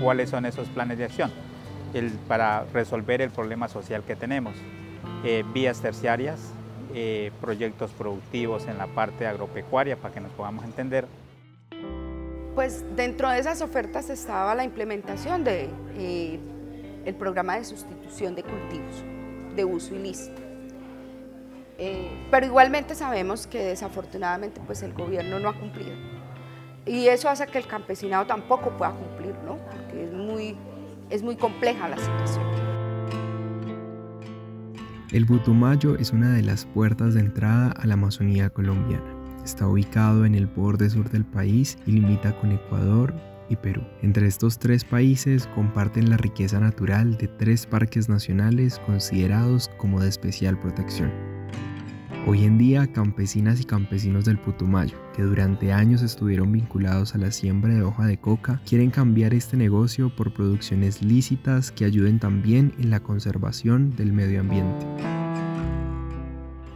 cuáles son esos planes de acción para resolver el problema social que tenemos. Eh, vías terciarias, eh, proyectos productivos en la parte agropecuaria, para que nos podamos entender. Pues dentro de esas ofertas estaba la implementación de, el programa de sustitución de cultivos de uso ilícito. pero igualmente sabemos que desafortunadamente pues el gobierno no ha cumplido y eso hace que el campesinado tampoco pueda cumplir, ¿no? porque es muy, es muy compleja la situación. El Butumayo es una de las puertas de entrada a la Amazonía colombiana. Está ubicado en el borde sur del país y limita con Ecuador y Perú. Entre estos tres países comparten la riqueza natural de tres parques nacionales considerados como de especial protección. Hoy en día, campesinas y campesinos del Putumayo, que durante años estuvieron vinculados a la siembra de hoja de coca, quieren cambiar este negocio por producciones lícitas que ayuden también en la conservación del medio ambiente.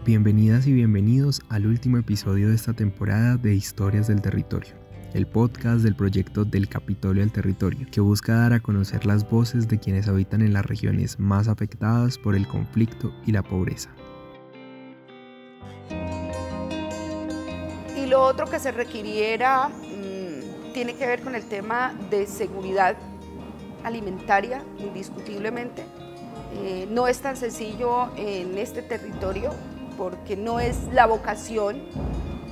Bienvenidas y bienvenidos al último episodio de esta temporada de Historias del Territorio, el podcast del proyecto del Capitolio del Territorio, que busca dar a conocer las voces de quienes habitan en las regiones más afectadas por el conflicto y la pobreza. Lo otro que se requiriera mm, tiene que ver con el tema de seguridad alimentaria, indiscutiblemente. Eh, no es tan sencillo en este territorio porque no es la vocación,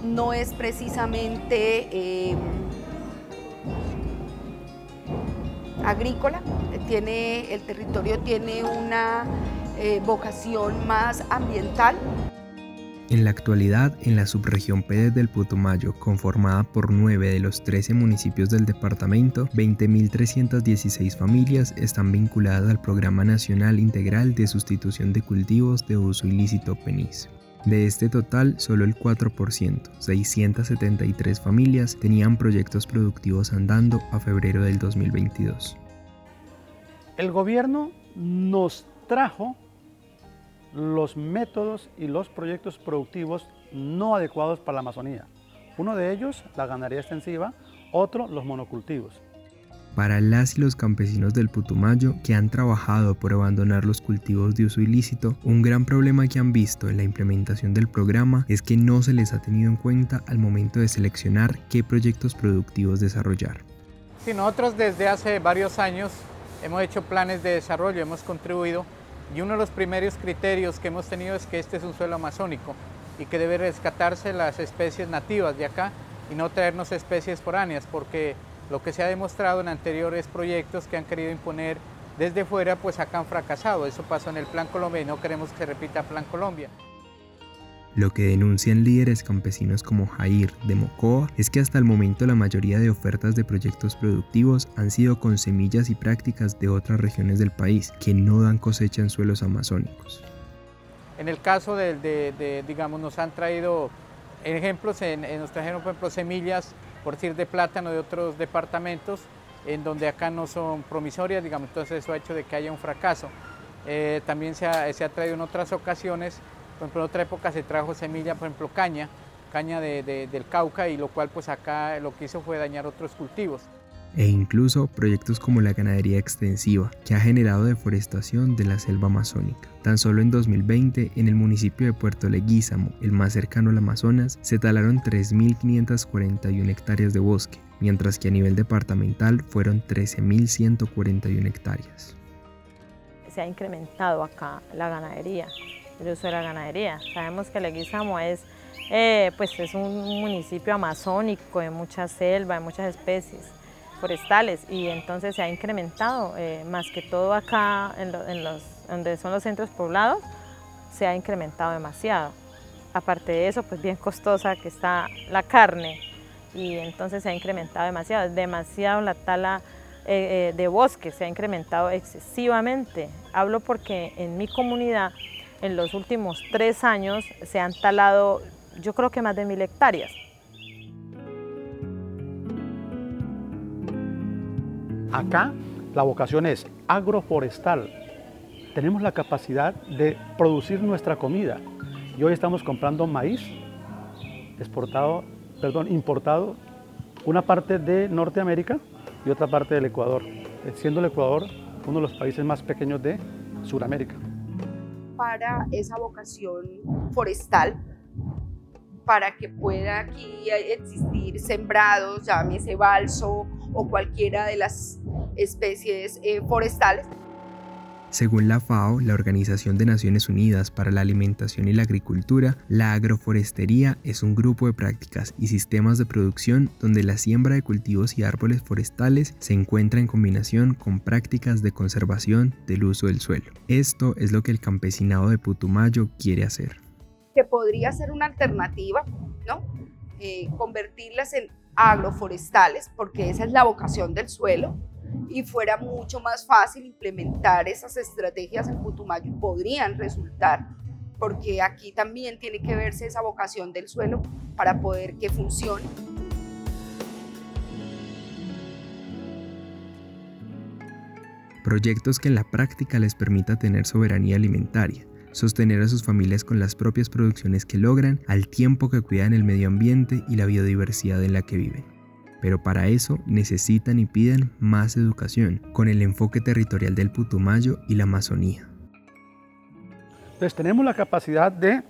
no es precisamente em, agrícola, tiene, el territorio tiene una eh, vocación más ambiental. En la actualidad, en la subregión Pérez del Putumayo, conformada por 9 de los 13 municipios del departamento, 20.316 familias están vinculadas al Programa Nacional Integral de Sustitución de Cultivos de Uso Ilícito PENIS. De este total, solo el 4%, 673 familias, tenían proyectos productivos andando a febrero del 2022. El gobierno nos trajo los métodos y los proyectos productivos no adecuados para la Amazonía. Uno de ellos, la ganadería extensiva, otro, los monocultivos. Para las y los campesinos del Putumayo que han trabajado por abandonar los cultivos de uso ilícito, un gran problema que han visto en la implementación del programa es que no se les ha tenido en cuenta al momento de seleccionar qué proyectos productivos desarrollar. Sí, nosotros desde hace varios años hemos hecho planes de desarrollo, hemos contribuido y uno de los primeros criterios que hemos tenido es que este es un suelo amazónico y que debe rescatarse las especies nativas de acá y no traernos especies foráneas, porque lo que se ha demostrado en anteriores proyectos que han querido imponer desde fuera, pues acá han fracasado. Eso pasó en el Plan Colombia y no queremos que se repita Plan Colombia. Lo que denuncian líderes campesinos como Jair de Mocoa es que hasta el momento la mayoría de ofertas de proyectos productivos han sido con semillas y prácticas de otras regiones del país que no dan cosecha en suelos amazónicos. En el caso de, digamos, nos han traído ejemplos, en, nos trajeron por ejemplo semillas, por decir, de plátano de otros departamentos, en donde acá no son promisorias, digamos, entonces eso ha hecho de que haya un fracaso. Eh, también se ha, se ha traído en otras ocasiones por ejemplo, en otra época se trajo semilla, por ejemplo, caña, caña del Cauca, y lo cual pues acá lo que hizo fue dañar otros cultivos. E incluso proyectos como la ganadería extensiva, que ha generado deforestación de la selva amazónica. Tan solo en 2020, en el municipio de Puerto Leguízamo, el más cercano al Amazonas, se talaron 3.541 hectáreas de bosque, mientras que a nivel departamental fueron 13.141 hectáreas. Se ha incrementado acá la ganadería el uso de la ganadería. Sabemos que Leguizamo es, eh, pues es un municipio amazónico de mucha selva, de muchas especies forestales y entonces se ha incrementado, eh, más que todo acá en, los, donde son los centros poblados, se ha incrementado demasiado. Aparte de eso, pues bien costosa que está la carne y entonces se ha incrementado demasiado, demasiado la tala eh, de bosque, se ha incrementado excesivamente. Hablo porque en mi comunidad en los últimos tres años se han talado yo creo que más de mil hectáreas. Acá la vocación es agroforestal. Tenemos la capacidad de producir nuestra comida y hoy estamos comprando maíz exportado, perdón, importado, una parte de Norteamérica y otra parte del Ecuador. eh, siendo el Ecuador uno de los países más pequeños de Sudamérica. Para esa vocación forestal, para que pueda aquí existir sembrados, llámese balso o cualquiera de las especies eh, forestales. Según la FAO, la Organización de Naciones Unidas para la Alimentación y la Agricultura, la agroforestería es un grupo de prácticas y sistemas de producción donde la siembra de cultivos y árboles forestales se encuentra en combinación con prácticas de conservación del uso del suelo. Esto es lo que el campesinado de Putumayo quiere hacer. Que podría ser una alternativa, ¿no? Eh, convertirlas en agroforestales, porque esa es la vocación del suelo, y fuera mucho más fácil implementar esas estrategias en Putumayo podrían resultar, porque aquí también tiene que verse esa vocación del suelo para poder que funcione. Proyectos que en la práctica les permita tener soberanía alimentaria, sostener a sus familias con las propias producciones que logran al tiempo que cuidan el medio ambiente y la biodiversidad en la que viven pero para eso necesitan y piden más educación, con el enfoque territorial del Putumayo y la Amazonía. Entonces tenemos la capacidad de,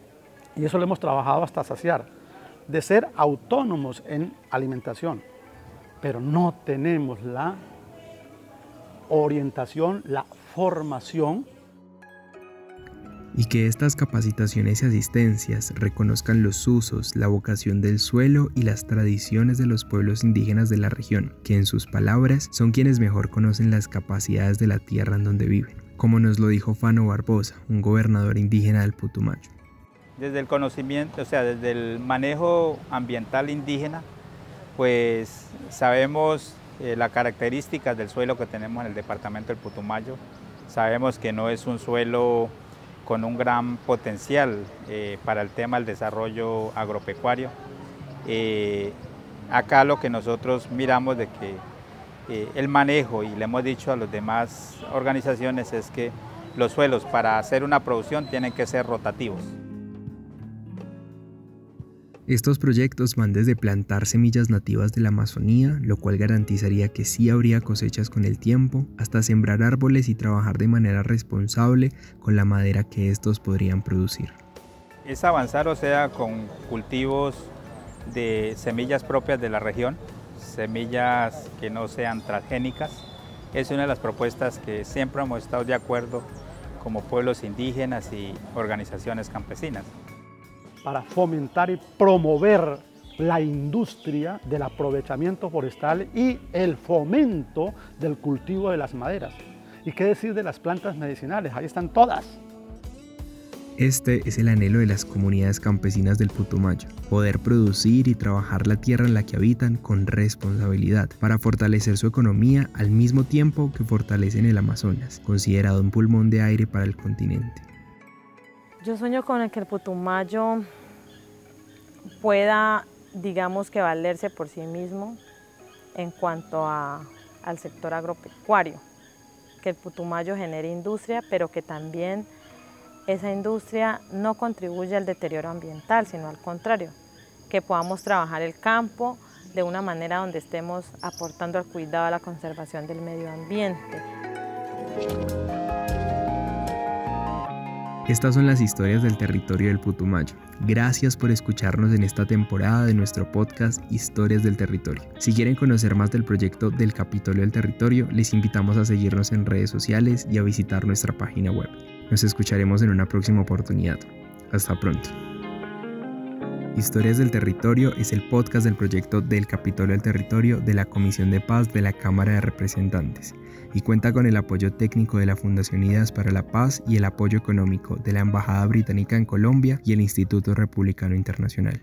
y eso lo hemos trabajado hasta saciar, de ser autónomos en alimentación, pero no tenemos la orientación, la formación y que estas capacitaciones y asistencias reconozcan los usos, la vocación del suelo y las tradiciones de los pueblos indígenas de la región, que en sus palabras son quienes mejor conocen las capacidades de la tierra en donde viven, como nos lo dijo Fano Barbosa, un gobernador indígena del Putumayo. Desde el conocimiento, o sea, desde el manejo ambiental indígena, pues sabemos eh, las características del suelo que tenemos en el departamento del Putumayo. Sabemos que no es un suelo con un gran potencial eh, para el tema del desarrollo agropecuario. Eh, acá lo que nosotros miramos de que eh, el manejo, y le hemos dicho a las demás organizaciones, es que los suelos para hacer una producción tienen que ser rotativos. Estos proyectos van desde plantar semillas nativas de la Amazonía, lo cual garantizaría que sí habría cosechas con el tiempo, hasta sembrar árboles y trabajar de manera responsable con la madera que estos podrían producir. Es avanzar, o sea, con cultivos de semillas propias de la región, semillas que no sean transgénicas. Es una de las propuestas que siempre hemos estado de acuerdo como pueblos indígenas y organizaciones campesinas para fomentar y promover la industria del aprovechamiento forestal y el fomento del cultivo de las maderas. ¿Y qué decir de las plantas medicinales? Ahí están todas. Este es el anhelo de las comunidades campesinas del Putumayo, poder producir y trabajar la tierra en la que habitan con responsabilidad para fortalecer su economía al mismo tiempo que fortalecen el Amazonas, considerado un pulmón de aire para el continente. Yo sueño con que el Putumayo pueda, digamos que valerse por sí mismo en cuanto al sector agropecuario, que el Putumayo genere industria, pero que también esa industria no contribuya al deterioro ambiental, sino al contrario, que podamos trabajar el campo de una manera donde estemos aportando al cuidado, a la conservación del medio ambiente. Estas son las historias del territorio del Putumayo. Gracias por escucharnos en esta temporada de nuestro podcast Historias del Territorio. Si quieren conocer más del proyecto del Capitolio del Territorio, les invitamos a seguirnos en redes sociales y a visitar nuestra página web. Nos escucharemos en una próxima oportunidad. Hasta pronto. Historias del Territorio es el podcast del proyecto del Capitolio del Territorio de la Comisión de Paz de la Cámara de Representantes y cuenta con el apoyo técnico de la Fundación Ideas para la Paz y el apoyo económico de la Embajada Británica en Colombia y el Instituto Republicano Internacional.